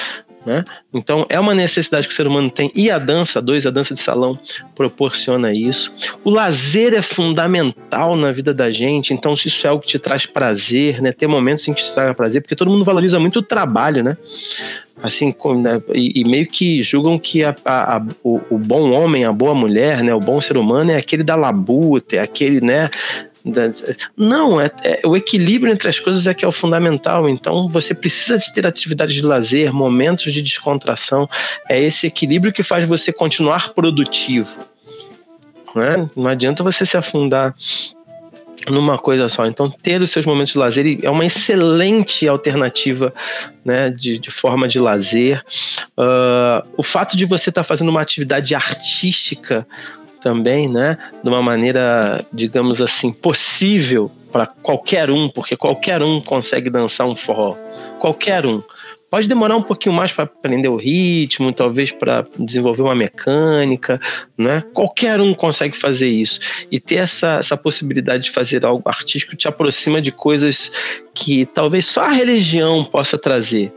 Né? Então é uma necessidade que o ser humano tem e a dança, dois, a dança de salão proporciona isso. O lazer é fundamental na vida da gente, então se isso é algo que te traz prazer, né? Ter momentos em que te traz prazer, porque todo mundo valoriza muito o trabalho, né? Assim, né? e, e, meio que julgam que a, a, a, o, o, bom homem, a boa mulher, né? O bom ser humano é aquele da labuta, é aquele, né? Não, é, é, o equilíbrio entre as coisas é que é o fundamental. Então, você precisa de ter atividades de lazer, momentos de descontração. É esse equilíbrio que faz você continuar produtivo. Né? Não adianta você se afundar numa coisa só. Então, ter os seus momentos de lazer é uma excelente alternativa né, de, de forma de lazer. Uh, o fato de você estar tá fazendo uma atividade artística também, né, de uma maneira, digamos assim, possível para qualquer um, porque qualquer um consegue dançar um forró, qualquer um. Pode demorar um pouquinho mais para aprender o ritmo, talvez para desenvolver uma mecânica, né? Qualquer um consegue fazer isso. E ter essa, essa possibilidade de fazer algo artístico te aproxima de coisas que talvez só a religião possa trazer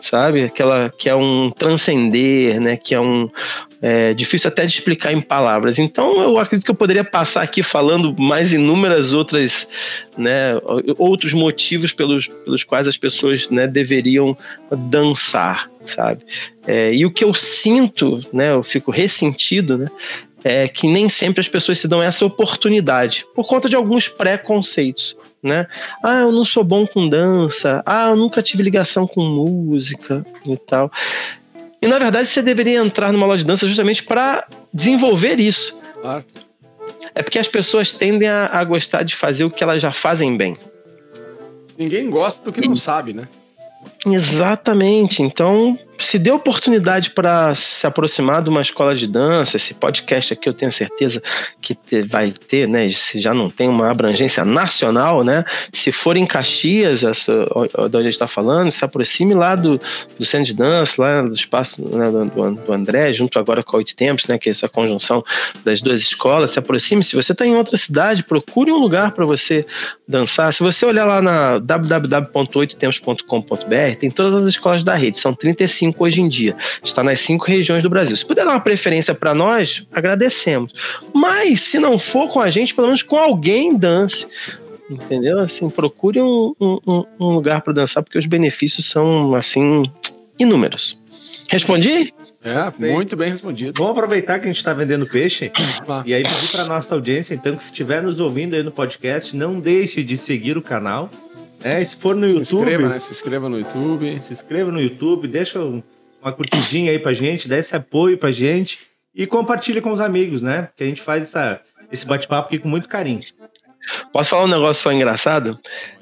sabe? Aquela que é um transcender, né? Que é um é, difícil até de explicar em palavras. Então eu acredito que eu poderia passar aqui falando mais inúmeras outras, né? Outros motivos pelos, pelos quais as pessoas né, deveriam dançar, sabe? É, e o que eu sinto, né? Eu fico ressentido, né? É que nem sempre as pessoas se dão essa oportunidade por conta de alguns preconceitos né? Ah, eu não sou bom com dança. Ah, eu nunca tive ligação com música e tal. E na verdade você deveria entrar numa aula de dança justamente para desenvolver isso. Claro. É porque as pessoas tendem a, a, gostar de fazer o que elas já fazem bem. Ninguém gosta do que e... não sabe, né? Exatamente. Então, se dê oportunidade para se aproximar de uma escola de dança, esse podcast aqui eu tenho certeza que vai ter, né? Se já não tem uma abrangência nacional, né? Se for em Caxias, onde a gente está falando, se aproxime lá do, do centro de dança, lá do espaço né, do, do, André, junto agora com a Oito Tempos, né? Que é essa conjunção das duas escolas. Se aproxime. Se você está em outra cidade, procure um lugar para você dançar. Se você olhar lá na www.oitotempos.com.br, tem todas as escolas da rede, são 35 cinco hoje em dia. Está nas cinco regiões do Brasil. Se puder dar uma preferência para nós, agradecemos. Mas se não for com a gente, pelo menos com alguém dance. Entendeu? Assim, procure um, um, um lugar para dançar, porque os benefícios são, assim, inúmeros. Respondi? É, muito bem respondido. Vamos aproveitar que a gente está vendendo peixe ah. e aí pedir para nossa audiência, então, que se estiver nos ouvindo aí no podcast, não deixe de seguir o canal, é, se for no se YouTube. Inscreva, né? Se inscreva no YouTube. Se inscreva no YouTube, deixa uma curtidinha aí pra gente, dá esse apoio pra gente e compartilha com os amigos, né? Que a gente faz essa, esse bate-papo aqui com muito carinho. Posso falar um negócio só engraçado?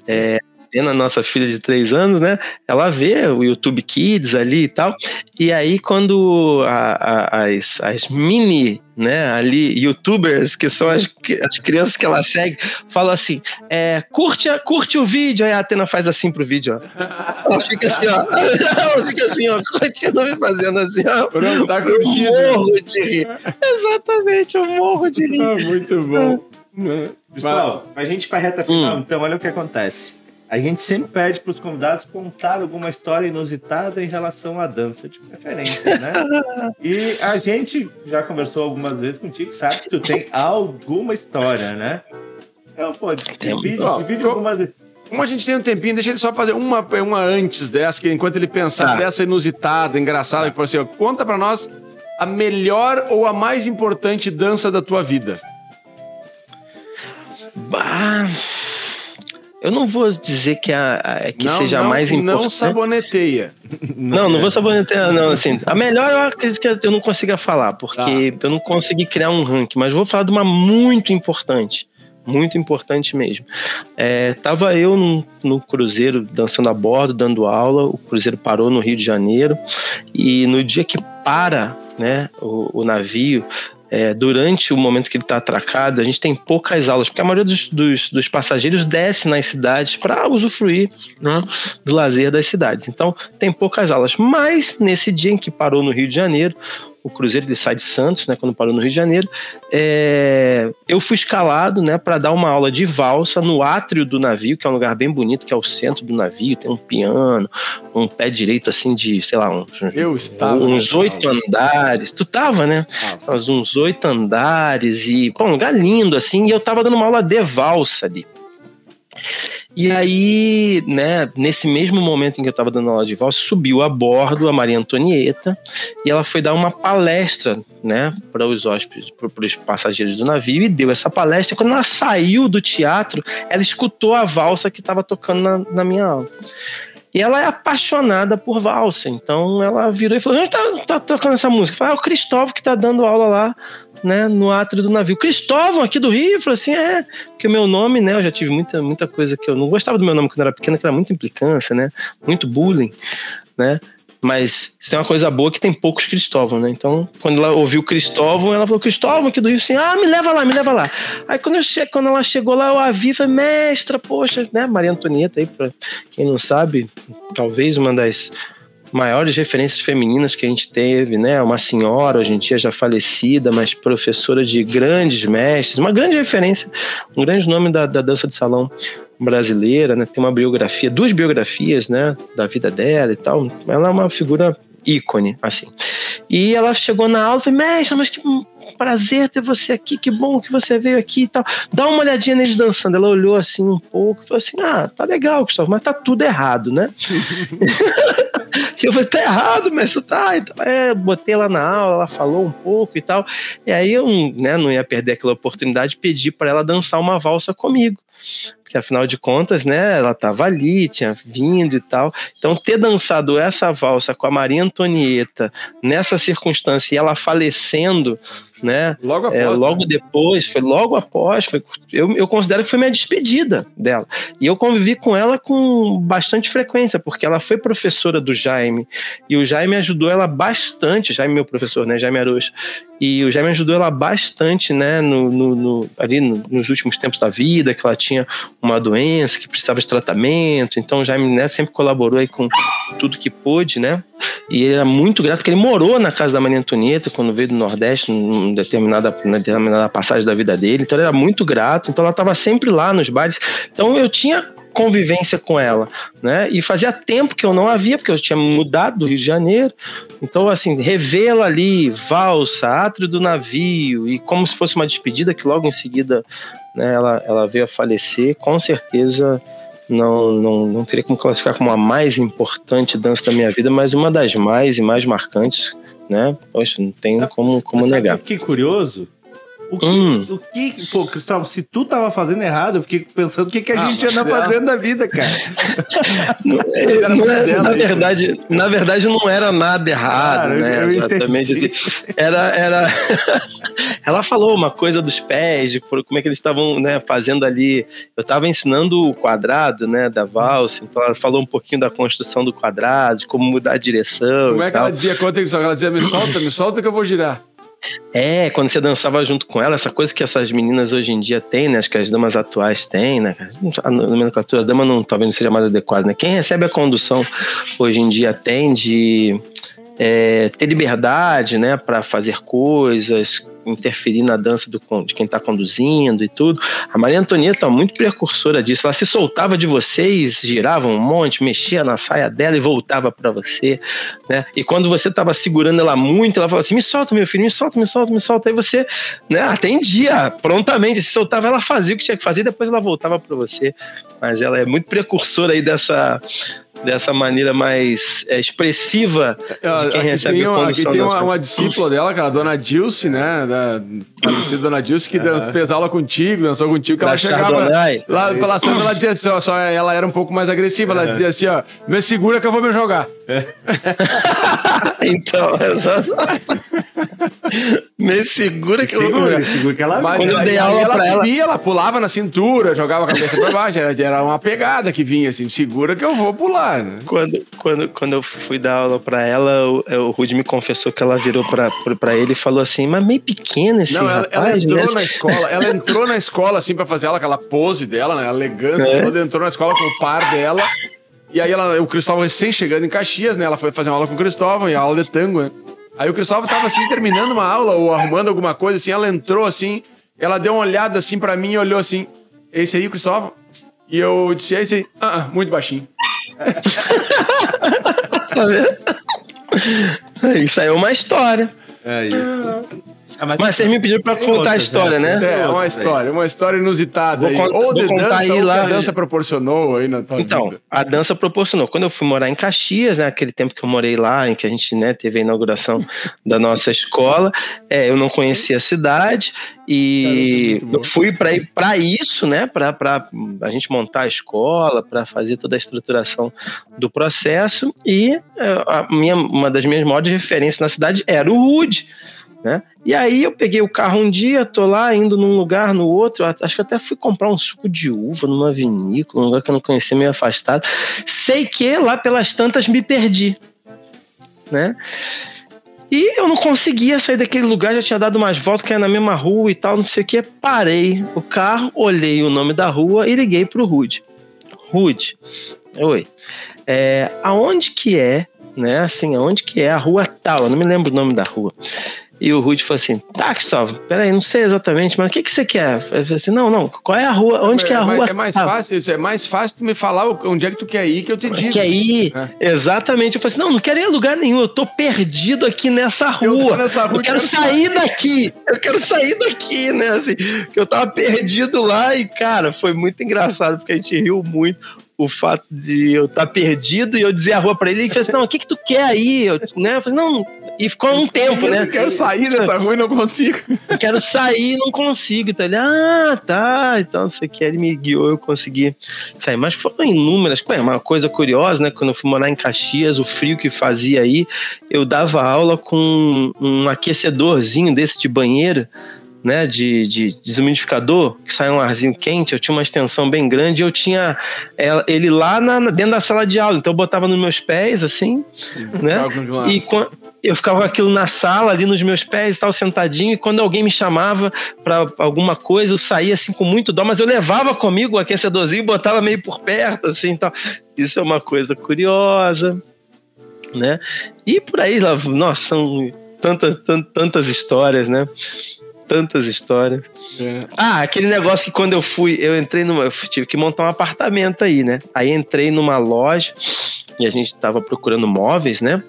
É, a nossa filha de três anos, né? Ela vê o YouTube Kids ali e tal. E aí, quando a, a, as, as mini, né, ali, youtubers, que são as, as crianças que ela segue, falam assim: é, curte, curte o vídeo. Aí a Atena faz assim pro vídeo, ó. Ela fica assim, ó. *laughs* Ela fica assim, ó, continua fazendo assim, ó. Pronto, tá curtindo. Eu morro de rir. Exatamente, eu morro de rir. Ah, muito bom. Pessoal, a gente para reta final, hum. então olha o que acontece. A gente sempre pede para os convidados contar alguma história inusitada em relação à dança, de preferência, né? *laughs* e a gente já conversou algumas vezes contigo, sabe que tu tem alguma história, né? Então, pô, divide, divide algumas como a gente tem um tempinho, deixa ele só fazer uma, uma antes dessa, que enquanto ele pensar tá. dessa inusitada, engraçada, que for assim, ó, conta pra nós a melhor ou a mais importante dança da tua vida. Bah. Eu não vou dizer que, a, a que não, seja não, mais importante. Não saboneteia. *laughs* Não, não vou sabonetear, não. Assim, a melhor eu acredito que eu não consiga falar, porque tá. eu não consegui criar um ranking, mas vou falar de uma muito importante. Muito importante mesmo. É, tava eu no, no cruzeiro dançando a bordo, dando aula. O cruzeiro parou no Rio de Janeiro. E no dia que para né, o, o navio, é, durante o momento que ele está atracado, a gente tem poucas aulas, porque a maioria dos, dos, dos passageiros desce nas cidades para usufruir né, do lazer das cidades. Então, tem poucas aulas. Mas, nesse dia em que parou no Rio de Janeiro, o Cruzeiro ele sai de Santos, né, quando parou no Rio de Janeiro. É, eu fui escalado, né, para dar uma aula de valsa no átrio do navio, que é um lugar bem bonito, que é o centro do navio, tem um piano, um pé direito assim de, sei lá, uns, eu estava uns oito andares. Tu tava, né? Ah. Uns oito andares e, pô, um lugar lindo assim, e eu tava dando uma aula de valsa ali. E aí, né, nesse mesmo momento em que eu estava dando aula de valsa, subiu a bordo a Maria Antonieta e ela foi dar uma palestra, né, para os hóspedes, para os passageiros do navio e deu essa palestra. Quando ela saiu do teatro, ela escutou a valsa que estava tocando na, na minha aula. E ela é apaixonada por valsa, então ela virou e falou: onde tá, tá tocando essa música? Falei, ah, o Cristóvão que tá dando aula lá né, no átrio do navio. Cristóvão, aqui do Rio, falou assim, é, porque o meu nome, né, eu já tive muita, muita coisa que eu não gostava do meu nome quando eu era pequena, que era muita implicância, né, muito bullying, né, Mas tem uma coisa boa que tem poucos Cristóvão, né? Então, quando ela ouviu Cristóvão, ela falou: Cristóvão aqui do Rio, assim, ah, me leva lá, me leva lá. Aí quando, eu quando ela chegou lá, eu a vi, falei, mestra, poxa, né? Maria Antonieta aí, pra quem não sabe, talvez uma das maiores referências femininas que a gente teve, né? Uma senhora, hoje em dia já falecida, mas professora de grandes mestres, uma grande referência, um grande nome da, da dança de salão brasileira, né? Tem uma biografia, duas biografias, né? Da vida dela e tal. Ela é uma figura ícone, assim. E ela chegou na aula e falou, mestre, mas que prazer ter você aqui, que bom que você veio aqui e tal. Dá uma olhadinha neles dançando. Ela olhou assim um pouco e falou assim: Ah, tá legal, Gustavo, mas tá tudo errado, né? *laughs* *laughs* eu falei, tá errado, mas tá. Então, é, botei ela na aula, ela falou um pouco e tal. E aí eu né, não ia perder aquela oportunidade, pedi para ela dançar uma valsa comigo porque afinal de contas, né, ela estava ali, tinha vindo e tal. Então, ter dançado essa valsa com a Maria Antonieta nessa circunstância e ela falecendo, né? Logo é, após. É, logo né? depois, foi logo após. Foi, eu, eu considero que foi minha despedida dela. E eu convivi com ela com bastante frequência, porque ela foi professora do Jaime. E o Jaime ajudou ela bastante, Jaime, meu professor, né? Jaime Arocho. E o Jaime ajudou ela bastante, né? No, no, no ali no, nos últimos tempos da vida, que ela tinha uma doença, que precisava de tratamento. Então o Jaime né, sempre colaborou aí com tudo que pôde, né? E ele era muito grato, porque ele morou na casa da Maria Antonieta quando veio do Nordeste, em determinada, em determinada passagem da vida dele. Então ele era muito grato. Então ela estava sempre lá nos bares. Então eu tinha convivência com ela, né? E fazia tempo que eu não havia, porque eu tinha mudado do Rio de Janeiro. Então, assim, revê-la ali, valsa, átrio do navio, e como se fosse uma despedida, que logo em seguida né, ela, ela veio a falecer, com certeza não, não, não teria como classificar como a mais importante dança da minha vida, mas uma das mais e mais marcantes, né? Poxa, não tem como, como negar. Que curioso, o que, hum. o que, pô, Cristóvão, se tu tava fazendo errado, eu fiquei pensando o que, que a ah, gente anda *laughs* *laughs* é. fazendo da vida, cara. não, é, não é, na verdade, na verdade não era nada errado, cara, né? Exatamente assim. Era, era *laughs* ela falou uma coisa dos pés, de como é que eles estavam, né, fazendo ali. Eu estava ensinando o quadrado, né, da valsa, então ela falou um pouquinho da construção do quadrado, de como mudar a direção. Como é que tal. ela dizia? Conta isso, ela dizia: "Me solta, me solta que eu vou girar". É, quando você dançava junto com ela, essa coisa que essas meninas hoje em dia têm, né? Acho que as damas atuais têm, né? A nomenclatura dama não, talvez não seja mais adequada, né? Quem recebe a condução hoje em dia tem de é, ter liberdade, né? Para fazer coisas, interferir na dança do, de quem está conduzindo e tudo. A Maria Antonieta é muito precursora disso. Ela se soltava de vocês, girava um monte, mexia na saia dela e voltava para você, né? E quando você estava segurando ela muito, ela falava assim: "Me solta, meu filho, me solta, me solta, me solta". Aí você, né, atendia prontamente, se soltava, ela fazia o que tinha que fazer, depois ela voltava para você. Mas ela é muito precursora aí dessa dessa maneira mais é, expressiva de quem recebe tem, a condução. Aqui tem uma, uma, discípula dela, que é a dona Dilce, né? Da falecida dona Dilce, que uhum. fez aula contigo, dançou contigo, que da ela chegava lá pela samba, ela dizia assim, ó, só ela era um pouco mais agressiva, ela dizia assim, ó, me segura que eu vou me jogar. É. *laughs* então, *laughs* me segura que segura, eu segura que ela Mas, Quando eu dei aula ela pra ela... ela pulava na cintura, jogava a cabeça pra baixo, era uma pegada que vinha assim, segura que eu vou pular. Né? Quando, quando, quando eu fui dar aula pra ela, o, o Rudy me confessou que ela virou pra, pra ele e falou assim: Mas meio pequena esse Não, ela, rapaz, ela entrou né? na escola, ela entrou na escola assim pra fazer ela, aquela pose dela, né? A elegância, é. ela entrou na escola com o par dela. E aí ela, o Cristóvão recém chegando em Caxias, né? Ela foi fazer uma aula com o Cristóvão e a aula de tango, né? Aí o Cristóvão tava assim, terminando uma aula ou arrumando alguma coisa, assim, ela entrou assim, ela deu uma olhada assim para mim e olhou assim: Esse aí, Cristóvão? E eu disse: Esse aí, ah, ah muito baixinho *laughs* tá vendo? Isso aí é uma história. É isso. Ah, mas, mas vocês me pediram pra contar a história, né? É, uma história, uma história inusitada. Vou, aí. Ou de contar dança, aí lá. a dança proporcionou aí na tua Então, vida. a dança proporcionou. Quando eu fui morar em Caxias, né, aquele tempo que eu morei lá, em que a gente né, teve a inauguração *laughs* da nossa escola, é, eu não conhecia a cidade e é eu fui para ir para isso, né, para a gente montar a escola, para fazer toda a estruturação do processo e é, a minha, uma das minhas maiores referências na cidade era o Rude né? E aí eu peguei o carro um dia, tô lá indo num lugar, no outro, acho que até fui comprar um suco de uva numa vinícola, um lugar que eu não conhecia, meio afastado. Sei que lá pelas tantas me perdi. né? E eu não conseguia sair daquele lugar, já tinha dado umas voltas, que era na mesma rua e tal, não sei o que. Parei o carro, olhei o nome da rua e liguei pro Rude. Rude, oi. É, aonde que é, né? Assim, aonde que é a rua tal? Eu não me lembro o nome da rua. E o Rude falou assim: tá, Cristóvão, peraí, não sei exatamente, mas o que, que você quer? Eu falei assim: não, não, qual é a rua? Onde é, que é a rua? É mais fácil, é mais fácil tu me falar onde é que tu quer ir que eu te digo. Quer ir? É. Exatamente. Eu falei assim: não, não quero ir a lugar nenhum, eu tô perdido aqui nessa rua. Eu, nessa rua, eu quero sair daqui, eu quero sair daqui, né? Assim, que eu tava perdido lá e, cara, foi muito engraçado, porque a gente riu muito o fato de eu estar tá perdido e eu dizer a rua para ele, ele falou assim, não, o que que tu quer aí? Eu, né? eu falei, não, e ficou um tempo, né? Eu quero sair dessa rua e não consigo. Eu quero sair e não consigo. Então ele, ah, tá, então você quer, ele me guiou, eu consegui sair. Mas foram inúmeras, é uma coisa curiosa, né? Quando eu fui morar em Caxias, o frio que fazia aí, eu dava aula com um aquecedorzinho desse de banheiro, né, de, de desumidificador, que sai um arzinho quente, eu tinha uma extensão bem grande e eu tinha ele lá na, dentro da sala de aula, então eu botava nos meus pés, assim, né, e eu ficava com aquilo na sala, ali nos meus pés, tal, sentadinho, e quando alguém me chamava para alguma coisa, eu saía assim com muito dó, mas eu levava comigo o aquecedorzinho e botava meio por perto, assim, tal. Isso é uma coisa curiosa, né, e por aí, nossa, são tantas, tantas histórias, né, tantas histórias. É. Ah, aquele negócio que quando eu fui, eu entrei numa. Eu tive que montar um apartamento aí, né? Aí entrei numa loja e a gente tava procurando móveis, né?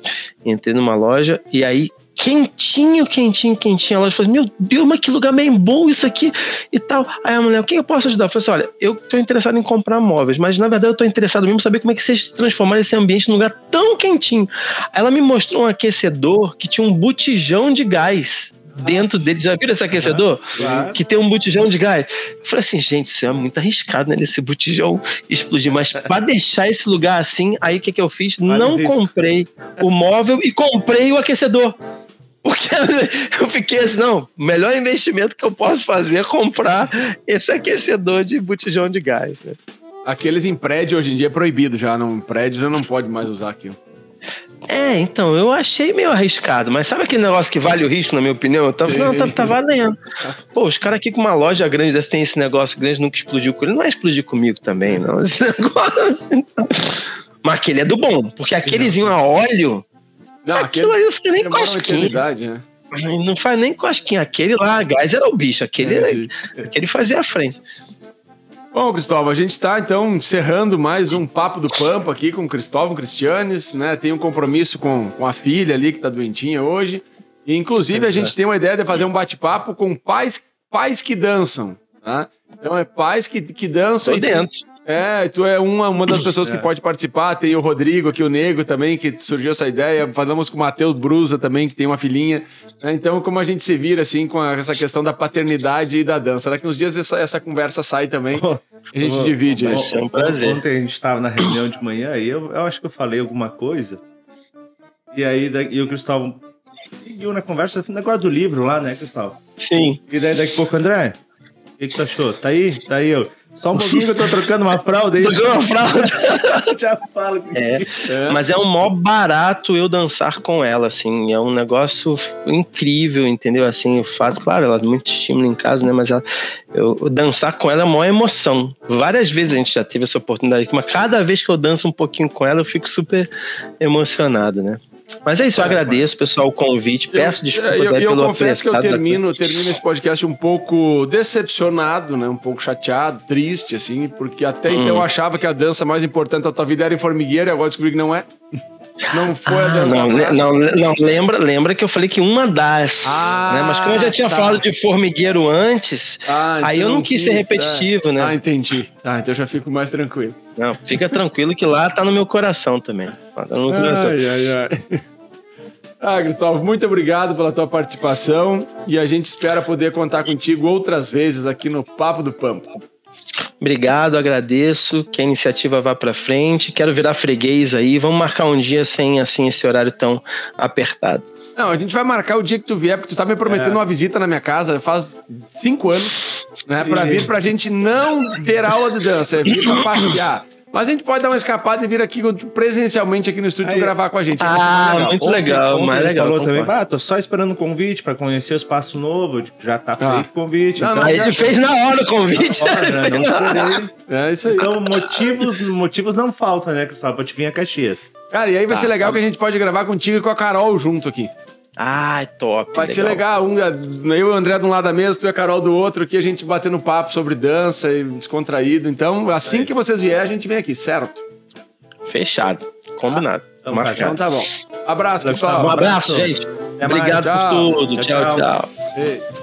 Entrei numa loja e aí quentinho, quentinho, quentinho. A loja falou: Meu Deus, mas que lugar bem bom isso aqui e tal. Aí a mulher, o que eu posso ajudar? Eu falei assim: Olha, eu tô interessado em comprar móveis, mas na verdade eu tô interessado mesmo em saber como é que vocês transformaram esse ambiente num lugar tão quentinho. Aí ela me mostrou um aquecedor que tinha um botijão de gás dentro dele. Já viram esse aquecedor? Claro. Que tem um botijão de gás. Eu falei assim, gente, isso é muito arriscado, né? Esse botijão explodir. Mas para deixar esse lugar assim, aí o que, que eu fiz? Vale Não comprei o móvel e comprei o aquecedor. Porque *laughs* eu fiquei assim, não, o melhor investimento que eu posso fazer é comprar esse aquecedor de botijão de gás, né? Aqueles em prédio hoje em dia é proibido já, no prédio já não pode mais usar aquilo. É, então, eu achei meio arriscado, mas sabe aquele negócio que vale o risco, na minha opinião? Eu tava, não, tá, tá valendo. *laughs* Pô, os caras aqui com uma loja grande dessa tem esse negócio grande, nunca explodiu com ele. Não vai explodir comigo também, não. Esse *laughs* negócio. Mas aquele é do bom, porque aquelezinho a óleo. Não, aquilo aí não faz nem cosquinha. Né? Não faz nem cosquinha. Aquele lá, gás era o bicho. Aquele, é, aquele fazia a frente. Bom, Cristóvão, a gente está então encerrando mais um Papo do Pampa aqui com o Cristóvão Cristianes, né? Tem um compromisso com, com a filha ali que está doentinha hoje. E, inclusive, a gente tem uma ideia de fazer um bate-papo com pais, pais que dançam. Tá? Então, é pais que, que dançam. Tô dentro. É, tu é uma, uma das pessoas que é. pode participar. Tem o Rodrigo aqui, o Nego também, que surgiu essa ideia. Falamos com o Matheus Brusa também, que tem uma filhinha. É, então, como a gente se vira, assim, com essa questão da paternidade e da dança. Daqui uns dias essa, essa conversa sai também. a gente oh, divide. Vai ser um prazer. Ontem a gente estava na reunião de manhã e eu, eu acho que eu falei alguma coisa. E aí e o Cristóvão seguiu na conversa, negócio do livro lá, né, Cristóvão? Sim. E daí daqui a pouco, André, o que, que tu achou? Tá aí? Tá aí, eu. Só um pouquinho que eu tô trocando uma fralda aí. *laughs* Trocando uma fralda. *laughs* Já falo. É, é. Mas é um mó barato eu dançar com ela, assim. É um negócio incrível, entendeu? Assim, o fato, claro, ela é muito estímulo em casa, né? Mas ela, eu, dançar com ela é uma emoção. Várias vezes a gente já teve essa oportunidade, mas cada vez que eu danço um pouquinho com ela, eu fico super emocionado, né? Mas é isso, eu é, agradeço, pessoal, o convite. Peço eu, desculpas eu, aí eu, pelo Eu confesso que eu termino, termino esse podcast um pouco decepcionado, né? Um pouco chateado, triste, assim, porque até hum. então eu achava que a dança mais importante da tua vida era em formigueiro e agora descobri que não é. Não foi ah, a. Não, não, não, lembra, lembra que eu falei que uma das. Ah, né? Mas como eu já tinha tá. falado de formigueiro antes, ah, então aí eu não quis, quis ser repetitivo, é. né? Ah, entendi. Ah, então eu já fico mais tranquilo. Não, fica tranquilo que lá tá no meu coração também. Tá no meu coração. Ai, ai, ai. *laughs* Ah, Gustavo, muito obrigado pela tua participação e a gente espera poder contar contigo outras vezes aqui no Papo do Pampa. Obrigado, agradeço. Que a iniciativa vá para frente. Quero virar freguês aí. Vamos marcar um dia sem assim esse horário tão apertado. Não, a gente vai marcar o dia que tu vier, porque tu tá me prometendo é. uma visita na minha casa faz cinco anos, né? Pra vir pra gente não ter aula de dança, é vir pra passear. Mas a gente pode dar uma escapada e vir aqui presencialmente aqui no estúdio Aí. gravar com a gente. Ah, mais muito legal, ontem mais ele legal. falou também, ah, tô só esperando o convite pra conhecer o espaço novo. Tipo, já tá Ah. feito o convite. Não, então, não, já- ele fez na hora o convite. Olha, não esperei. *laughs* É isso aí. Então, motivos, motivos não faltam, né, Cristóvão? Pra te vir a Caxias. Cara, e aí vai Tá, ser legal tá. que a gente pode gravar contigo e com a Carol junto aqui. Ai, top. Vai ser legal. Um, eu e o André de um lado da mesa, tu e a Carol do outro, aqui a gente batendo papo sobre dança e descontraído. Então, assim que vocês vierem, a gente vem aqui, certo? Fechado. Combinado. Então, Marcado. Então tá bom. Abraço, Um Um pessoal. abraço, gente. Até mais. Obrigado Tchau. por tudo. Tchau, tchau. tchau. tchau.